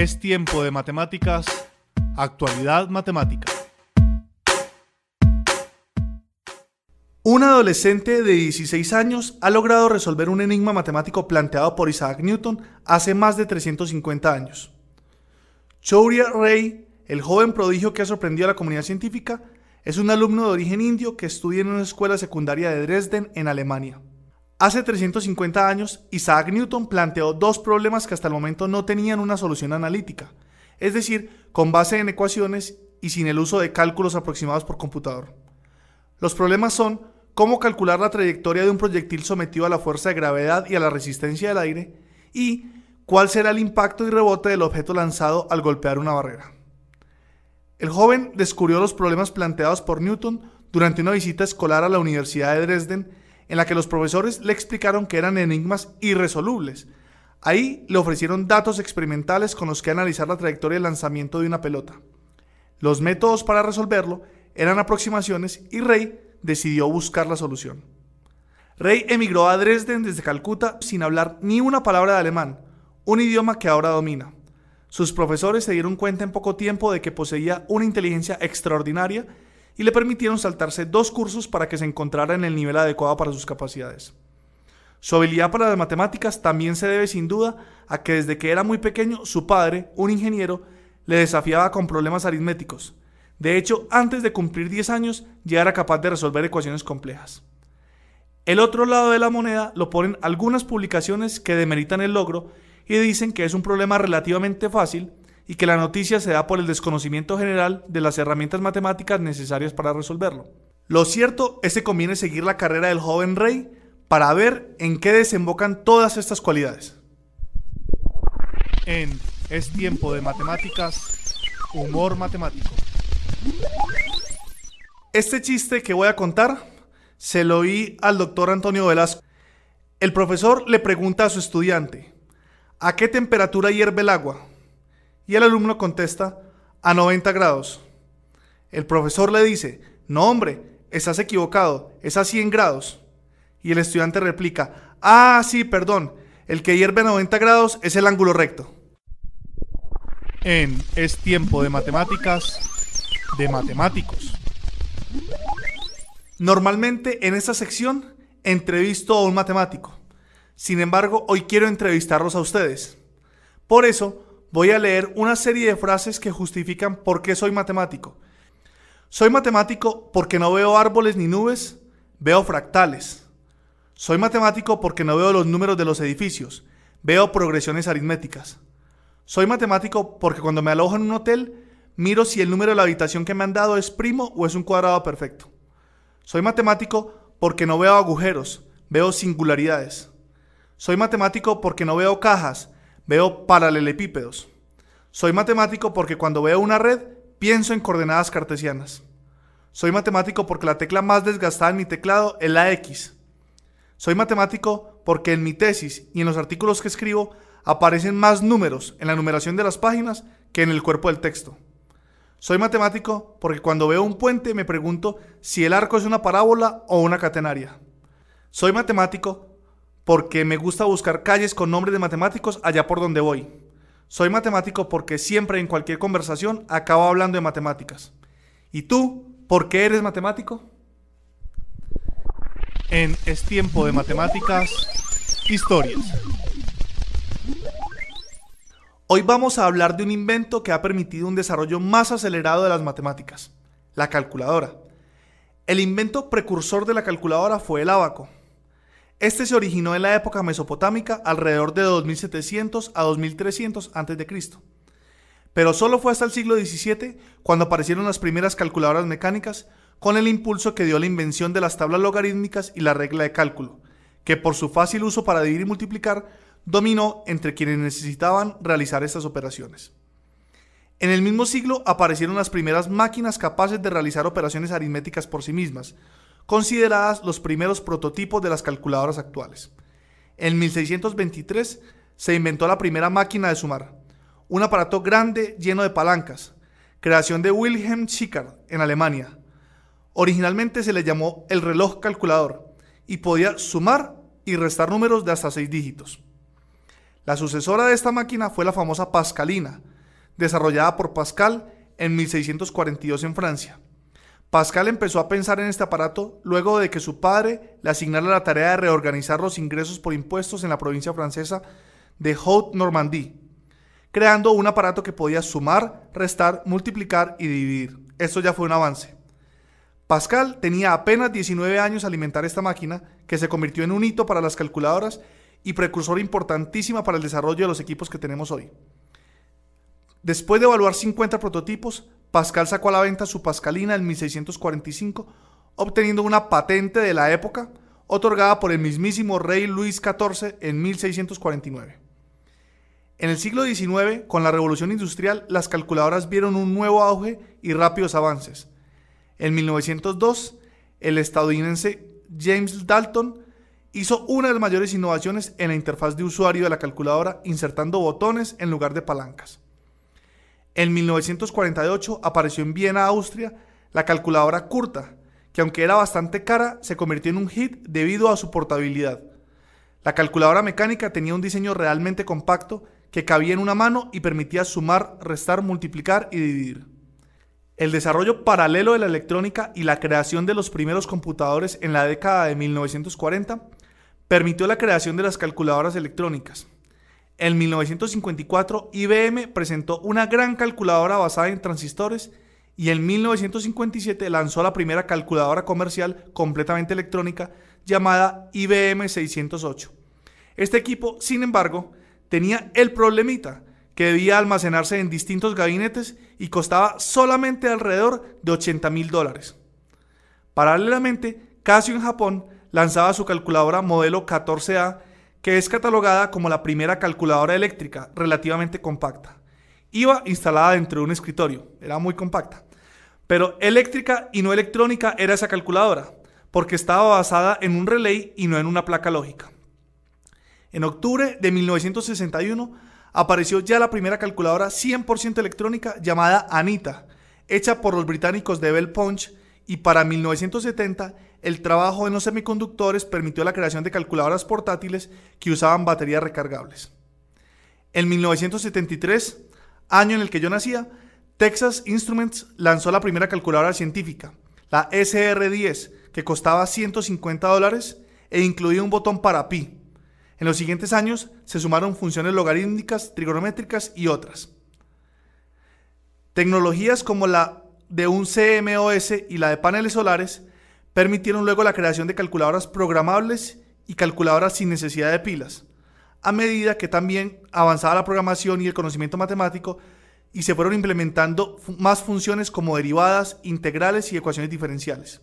Es tiempo de matemáticas, actualidad matemática. Un adolescente de 16 años ha logrado resolver un enigma matemático planteado por Isaac Newton hace más de 350 años. Chouria Ray, el joven prodigio que ha sorprendido a la comunidad científica, es un alumno de origen indio que estudia en una escuela secundaria de Dresden, en Alemania. Hace 350 años, Isaac Newton planteó dos problemas que hasta el momento no tenían una solución analítica, es decir, con base en ecuaciones y sin el uso de cálculos aproximados por computador. Los problemas son cómo calcular la trayectoria de un proyectil sometido a la fuerza de gravedad y a la resistencia del aire, y cuál será el impacto y rebote del objeto lanzado al golpear una barrera. El joven descubrió los problemas planteados por Newton durante una visita escolar a la Universidad de Dresden en la que los profesores le explicaron que eran enigmas irresolubles. Ahí le ofrecieron datos experimentales con los que analizar la trayectoria de lanzamiento de una pelota. Los métodos para resolverlo eran aproximaciones y Rey decidió buscar la solución. Rey emigró a Dresden desde Calcuta sin hablar ni una palabra de alemán, un idioma que ahora domina. Sus profesores se dieron cuenta en poco tiempo de que poseía una inteligencia extraordinaria y le permitieron saltarse dos cursos para que se encontrara en el nivel adecuado para sus capacidades. Su habilidad para las matemáticas también se debe sin duda a que desde que era muy pequeño su padre, un ingeniero, le desafiaba con problemas aritméticos. De hecho, antes de cumplir 10 años ya era capaz de resolver ecuaciones complejas. El otro lado de la moneda lo ponen algunas publicaciones que demeritan el logro y dicen que es un problema relativamente fácil y que la noticia se da por el desconocimiento general de las herramientas matemáticas necesarias para resolverlo. Lo cierto es que conviene seguir la carrera del joven rey para ver en qué desembocan todas estas cualidades. En Es tiempo de matemáticas, humor matemático. Este chiste que voy a contar se lo oí al doctor Antonio Velasco. El profesor le pregunta a su estudiante, ¿a qué temperatura hierve el agua? Y el alumno contesta, a 90 grados. El profesor le dice, no hombre, estás equivocado, es a 100 grados. Y el estudiante replica, ah, sí, perdón, el que hierve a 90 grados es el ángulo recto. En Es tiempo de matemáticas, de matemáticos. Normalmente en esta sección entrevisto a un matemático. Sin embargo, hoy quiero entrevistarlos a ustedes. Por eso, voy a leer una serie de frases que justifican por qué soy matemático. Soy matemático porque no veo árboles ni nubes, veo fractales. Soy matemático porque no veo los números de los edificios, veo progresiones aritméticas. Soy matemático porque cuando me alojo en un hotel, miro si el número de la habitación que me han dado es primo o es un cuadrado perfecto. Soy matemático porque no veo agujeros, veo singularidades. Soy matemático porque no veo cajas, veo paralelepípedos. Soy matemático porque cuando veo una red, pienso en coordenadas cartesianas. Soy matemático porque la tecla más desgastada en mi teclado es la X. Soy matemático porque en mi tesis y en los artículos que escribo aparecen más números en la numeración de las páginas que en el cuerpo del texto. Soy matemático porque cuando veo un puente me pregunto si el arco es una parábola o una catenaria. Soy matemático porque me gusta buscar calles con nombres de matemáticos allá por donde voy. Soy matemático porque siempre en cualquier conversación acabo hablando de matemáticas. ¿Y tú, por qué eres matemático? En Es tiempo de matemáticas, historias. Hoy vamos a hablar de un invento que ha permitido un desarrollo más acelerado de las matemáticas, la calculadora. El invento precursor de la calculadora fue el ábaco, este se originó en la época mesopotámica alrededor de 2700 a 2300 a.C. Pero solo fue hasta el siglo XVII cuando aparecieron las primeras calculadoras mecánicas con el impulso que dio la invención de las tablas logarítmicas y la regla de cálculo, que por su fácil uso para dividir y multiplicar dominó entre quienes necesitaban realizar estas operaciones. En el mismo siglo aparecieron las primeras máquinas capaces de realizar operaciones aritméticas por sí mismas, consideradas los primeros prototipos de las calculadoras actuales. En 1623 se inventó la primera máquina de sumar, un aparato grande lleno de palancas, creación de Wilhelm Schickard en Alemania. Originalmente se le llamó el reloj calculador y podía sumar y restar números de hasta seis dígitos. La sucesora de esta máquina fue la famosa Pascalina, desarrollada por Pascal en 1642 en Francia. Pascal empezó a pensar en este aparato luego de que su padre le asignara la tarea de reorganizar los ingresos por impuestos en la provincia francesa de Haute-Normandie, creando un aparato que podía sumar, restar, multiplicar y dividir. Esto ya fue un avance. Pascal tenía apenas 19 años al alimentar esta máquina, que se convirtió en un hito para las calculadoras y precursor importantísima para el desarrollo de los equipos que tenemos hoy. Después de evaluar 50 prototipos, Pascal sacó a la venta su Pascalina en 1645, obteniendo una patente de la época otorgada por el mismísimo rey Luis XIV en 1649. En el siglo XIX, con la revolución industrial, las calculadoras vieron un nuevo auge y rápidos avances. En 1902, el estadounidense James Dalton hizo una de las mayores innovaciones en la interfaz de usuario de la calculadora, insertando botones en lugar de palancas. En 1948 apareció en Viena, Austria, la calculadora Curta, que aunque era bastante cara, se convirtió en un hit debido a su portabilidad. La calculadora mecánica tenía un diseño realmente compacto que cabía en una mano y permitía sumar, restar, multiplicar y dividir. El desarrollo paralelo de la electrónica y la creación de los primeros computadores en la década de 1940 permitió la creación de las calculadoras electrónicas. En 1954 IBM presentó una gran calculadora basada en transistores y en 1957 lanzó la primera calculadora comercial completamente electrónica llamada IBM 608. Este equipo, sin embargo, tenía el problemita que debía almacenarse en distintos gabinetes y costaba solamente alrededor de 80 mil dólares. Paralelamente, Casio en Japón lanzaba su calculadora modelo 14A, que es catalogada como la primera calculadora eléctrica relativamente compacta. Iba instalada dentro de un escritorio, era muy compacta. Pero eléctrica y no electrónica era esa calculadora, porque estaba basada en un relay y no en una placa lógica. En octubre de 1961 apareció ya la primera calculadora 100% electrónica llamada Anita, hecha por los británicos de Bell Punch y para 1970 el trabajo en los semiconductores permitió la creación de calculadoras portátiles que usaban baterías recargables. En 1973, año en el que yo nacía, Texas Instruments lanzó la primera calculadora científica, la SR10, que costaba 150 dólares e incluía un botón para pi, en los siguientes años se sumaron funciones logarítmicas, trigonométricas y otras. Tecnologías como la de un CMOS y la de paneles solares permitieron luego la creación de calculadoras programables y calculadoras sin necesidad de pilas, a medida que también avanzaba la programación y el conocimiento matemático y se fueron implementando más funciones como derivadas, integrales y ecuaciones diferenciales.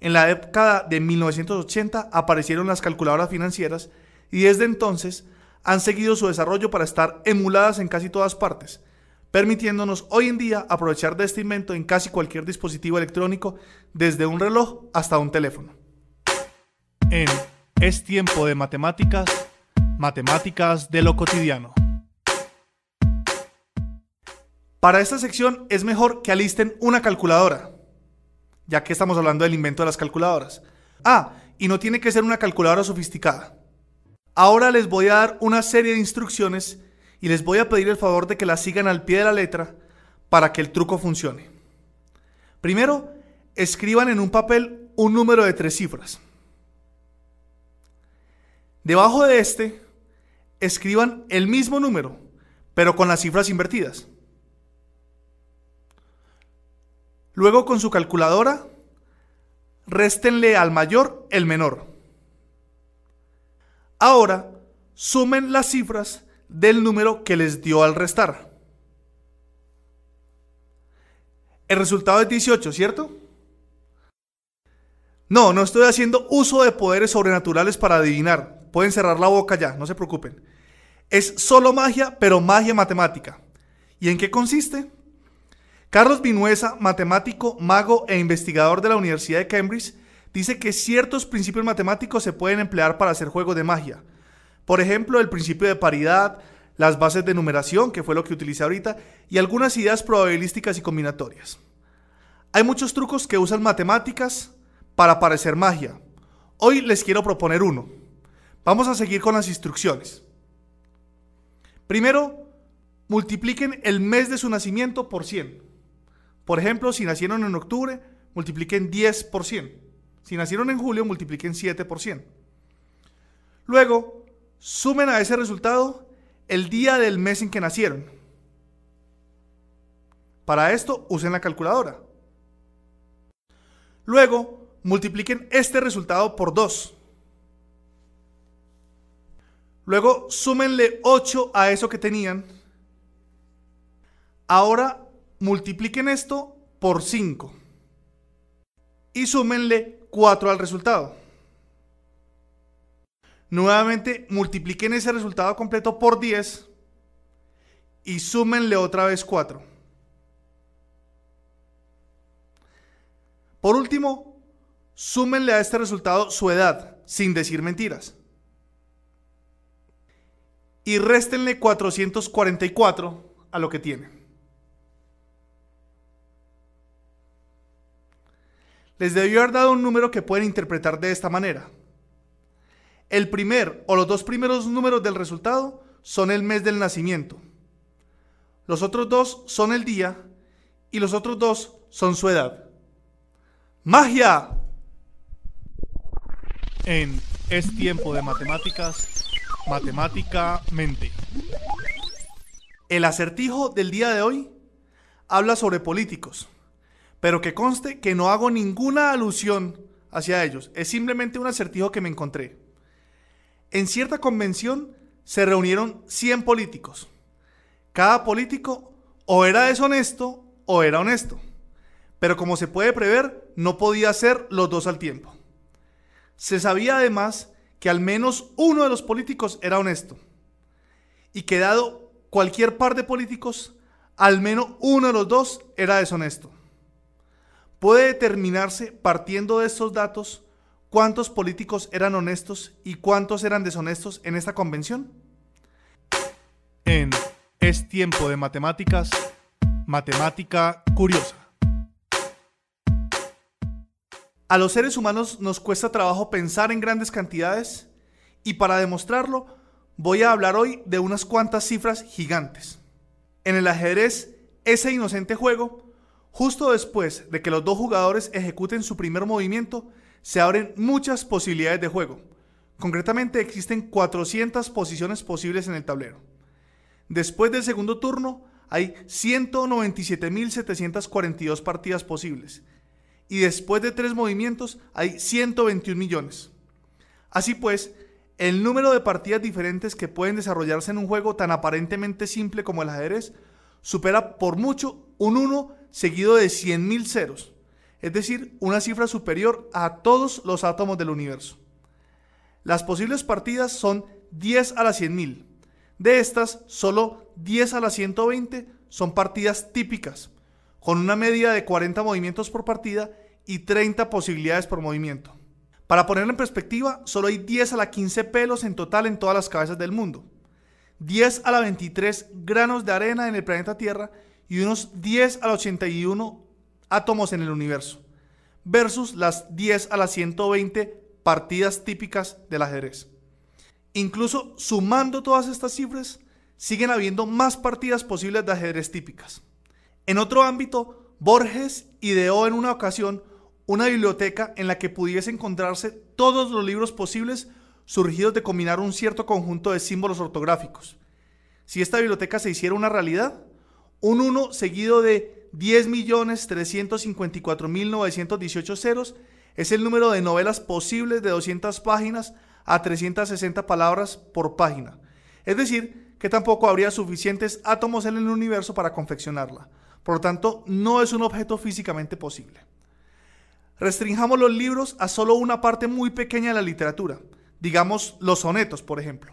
En la década de 1980 aparecieron las calculadoras financieras y desde entonces han seguido su desarrollo para estar emuladas en casi todas partes, permitiéndonos hoy en día aprovechar de este invento en casi cualquier dispositivo electrónico, desde un reloj hasta un teléfono. En Es tiempo de matemáticas, matemáticas de lo cotidiano. Para esta sección es mejor que alisten una calculadora, ya que estamos hablando del invento de las calculadoras. Ah, y no tiene que ser una calculadora sofisticada. Ahora les voy a dar una serie de instrucciones y les voy a pedir el favor de que las sigan al pie de la letra para que el truco funcione. Primero, escriban en un papel un número de tres cifras. Debajo de este, escriban el mismo número, pero con las cifras invertidas. Luego con su calculadora, réstenle al mayor el menor. Ahora, sumen las cifras del número que les dio al restar. El resultado es 18, ¿cierto? No, no estoy haciendo uso de poderes sobrenaturales para adivinar. Pueden cerrar la boca ya, no se preocupen. Es solo magia, pero magia matemática. ¿Y en qué consiste? Carlos Vinuesa, matemático, mago e investigador de la Universidad de Cambridge, dice que ciertos principios matemáticos se pueden emplear para hacer juegos de magia. Por ejemplo, el principio de paridad, las bases de numeración, que fue lo que utilicé ahorita, y algunas ideas probabilísticas y combinatorias. Hay muchos trucos que usan matemáticas para parecer magia. Hoy les quiero proponer uno. Vamos a seguir con las instrucciones. Primero, multipliquen el mes de su nacimiento por 100. Por ejemplo, si nacieron en octubre, multipliquen 10 por 100. Si nacieron en julio, multipliquen 7 por 100. Luego, sumen a ese resultado el día del mes en que nacieron. Para esto usen la calculadora. Luego, multipliquen este resultado por 2. Luego, súmenle 8 a eso que tenían. Ahora, multipliquen esto por 5. Y súmenle 4 al resultado. Nuevamente multipliquen ese resultado completo por 10 y súmenle otra vez 4. Por último, súmenle a este resultado su edad, sin decir mentiras. Y réstenle 444 a lo que tiene. Les debió haber dado un número que pueden interpretar de esta manera. El primer o los dos primeros números del resultado son el mes del nacimiento. Los otros dos son el día y los otros dos son su edad. ¡Magia! En Es tiempo de matemáticas, matemáticamente. El acertijo del día de hoy habla sobre políticos, pero que conste que no hago ninguna alusión hacia ellos. Es simplemente un acertijo que me encontré. En cierta convención se reunieron 100 políticos. Cada político o era deshonesto o era honesto. Pero como se puede prever, no podía ser los dos al tiempo. Se sabía además que al menos uno de los políticos era honesto. Y que dado cualquier par de políticos, al menos uno de los dos era deshonesto. Puede determinarse partiendo de estos datos cuántos políticos eran honestos y cuántos eran deshonestos en esta convención? En Es tiempo de matemáticas, matemática curiosa. A los seres humanos nos cuesta trabajo pensar en grandes cantidades y para demostrarlo voy a hablar hoy de unas cuantas cifras gigantes. En el ajedrez, ese inocente juego, justo después de que los dos jugadores ejecuten su primer movimiento, se abren muchas posibilidades de juego. Concretamente existen 400 posiciones posibles en el tablero. Después del segundo turno hay 197.742 partidas posibles. Y después de tres movimientos hay 121 millones. Así pues, el número de partidas diferentes que pueden desarrollarse en un juego tan aparentemente simple como el ajedrez supera por mucho un 1 seguido de 100.000 ceros es decir, una cifra superior a todos los átomos del universo. Las posibles partidas son 10 a la 100.000. De estas, solo 10 a la 120 son partidas típicas, con una media de 40 movimientos por partida y 30 posibilidades por movimiento. Para ponerlo en perspectiva, solo hay 10 a la 15 pelos en total en todas las cabezas del mundo, 10 a la 23 granos de arena en el planeta Tierra y unos 10 a la 81 átomos en el universo, versus las 10 a las 120 partidas típicas del ajedrez. Incluso sumando todas estas cifras, siguen habiendo más partidas posibles de ajedrez típicas. En otro ámbito, Borges ideó en una ocasión una biblioteca en la que pudiese encontrarse todos los libros posibles surgidos de combinar un cierto conjunto de símbolos ortográficos. Si esta biblioteca se hiciera una realidad, un 1 seguido de 10.354.918 ceros es el número de novelas posibles de 200 páginas a 360 palabras por página. Es decir, que tampoco habría suficientes átomos en el universo para confeccionarla. por lo tanto no es un objeto físicamente posible. Restringamos los libros a solo una parte muy pequeña de la literatura, digamos los sonetos, por ejemplo.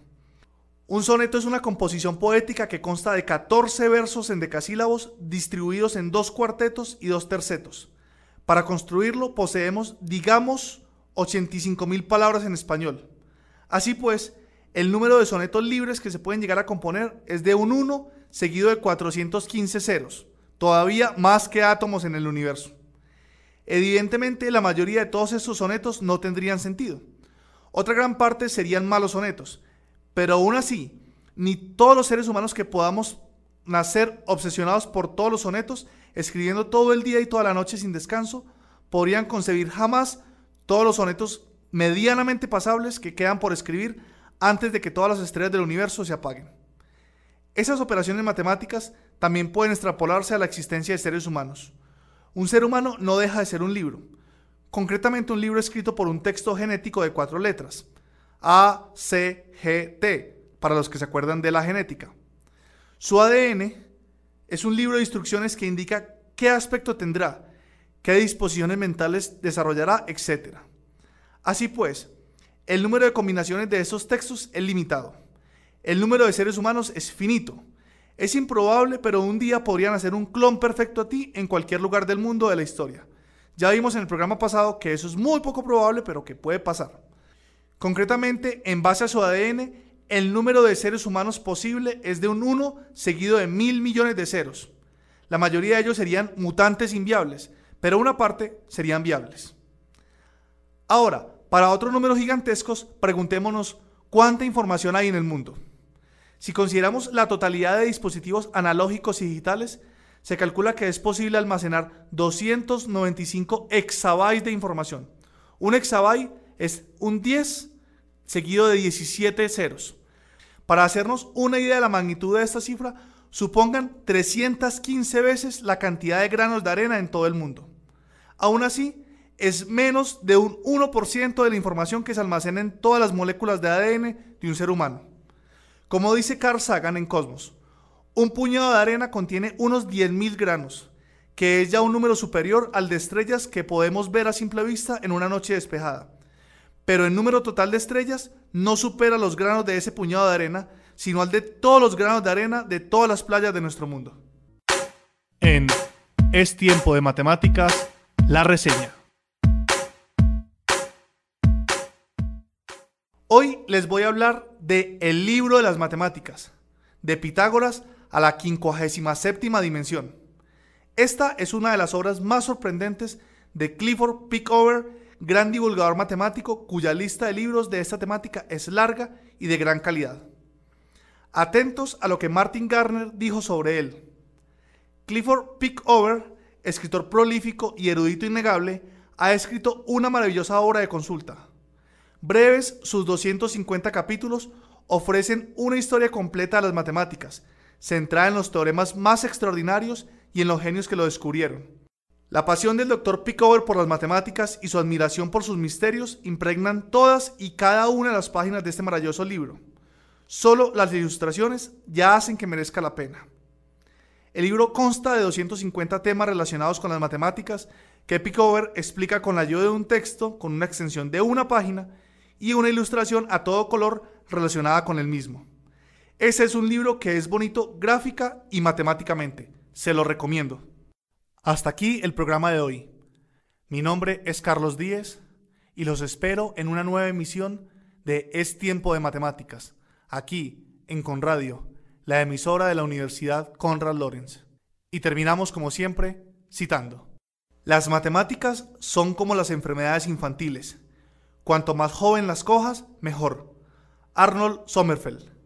Un soneto es una composición poética que consta de 14 versos en decasílabos distribuidos en dos cuartetos y dos tercetos. Para construirlo poseemos, digamos, 85.000 palabras en español. Así pues, el número de sonetos libres que se pueden llegar a componer es de un 1 seguido de 415 ceros, todavía más que átomos en el universo. Evidentemente, la mayoría de todos estos sonetos no tendrían sentido. Otra gran parte serían malos sonetos, pero aún así, ni todos los seres humanos que podamos nacer obsesionados por todos los sonetos, escribiendo todo el día y toda la noche sin descanso, podrían concebir jamás todos los sonetos medianamente pasables que quedan por escribir antes de que todas las estrellas del universo se apaguen. Esas operaciones matemáticas también pueden extrapolarse a la existencia de seres humanos. Un ser humano no deja de ser un libro, concretamente un libro escrito por un texto genético de cuatro letras, a, C, G, T, para los que se acuerdan de la genética. Su ADN es un libro de instrucciones que indica qué aspecto tendrá, qué disposiciones mentales desarrollará, etc. Así pues, el número de combinaciones de esos textos es limitado. El número de seres humanos es finito. Es improbable, pero un día podrían hacer un clon perfecto a ti en cualquier lugar del mundo de la historia. Ya vimos en el programa pasado que eso es muy poco probable, pero que puede pasar. Concretamente, en base a su ADN, el número de seres humanos posible es de un 1 seguido de mil millones de ceros. La mayoría de ellos serían mutantes inviables, pero una parte serían viables. Ahora, para otros números gigantescos, preguntémonos cuánta información hay en el mundo. Si consideramos la totalidad de dispositivos analógicos y digitales, se calcula que es posible almacenar 295 exabytes de información. Un exabyte es un 10 seguido de 17 ceros. Para hacernos una idea de la magnitud de esta cifra, supongan 315 veces la cantidad de granos de arena en todo el mundo. Aún así, es menos de un 1% de la información que se almacena en todas las moléculas de ADN de un ser humano. Como dice Carl Sagan en Cosmos, un puñado de arena contiene unos 10.000 granos, que es ya un número superior al de estrellas que podemos ver a simple vista en una noche despejada pero el número total de estrellas no supera los granos de ese puñado de arena, sino al de todos los granos de arena de todas las playas de nuestro mundo. En Es tiempo de matemáticas, la reseña. Hoy les voy a hablar de El libro de las matemáticas, de Pitágoras a la 57 dimensión. Esta es una de las obras más sorprendentes de Clifford Pickover gran divulgador matemático cuya lista de libros de esta temática es larga y de gran calidad. Atentos a lo que Martin Garner dijo sobre él. Clifford Pickover, escritor prolífico y erudito innegable, ha escrito una maravillosa obra de consulta. Breves, sus 250 capítulos ofrecen una historia completa de las matemáticas, centrada en los teoremas más extraordinarios y en los genios que lo descubrieron. La pasión del Dr. Pickover por las matemáticas y su admiración por sus misterios impregnan todas y cada una de las páginas de este maravilloso libro. Solo las ilustraciones ya hacen que merezca la pena. El libro consta de 250 temas relacionados con las matemáticas que Pickover explica con la ayuda de un texto con una extensión de una página y una ilustración a todo color relacionada con el mismo. Ese es un libro que es bonito gráfica y matemáticamente. Se lo recomiendo. Hasta aquí el programa de hoy. Mi nombre es Carlos Díez y los espero en una nueva emisión de Es Tiempo de Matemáticas, aquí en Conradio, la emisora de la Universidad Conrad Lorenz. Y terminamos como siempre citando. Las matemáticas son como las enfermedades infantiles. Cuanto más joven las cojas, mejor. Arnold Sommerfeld.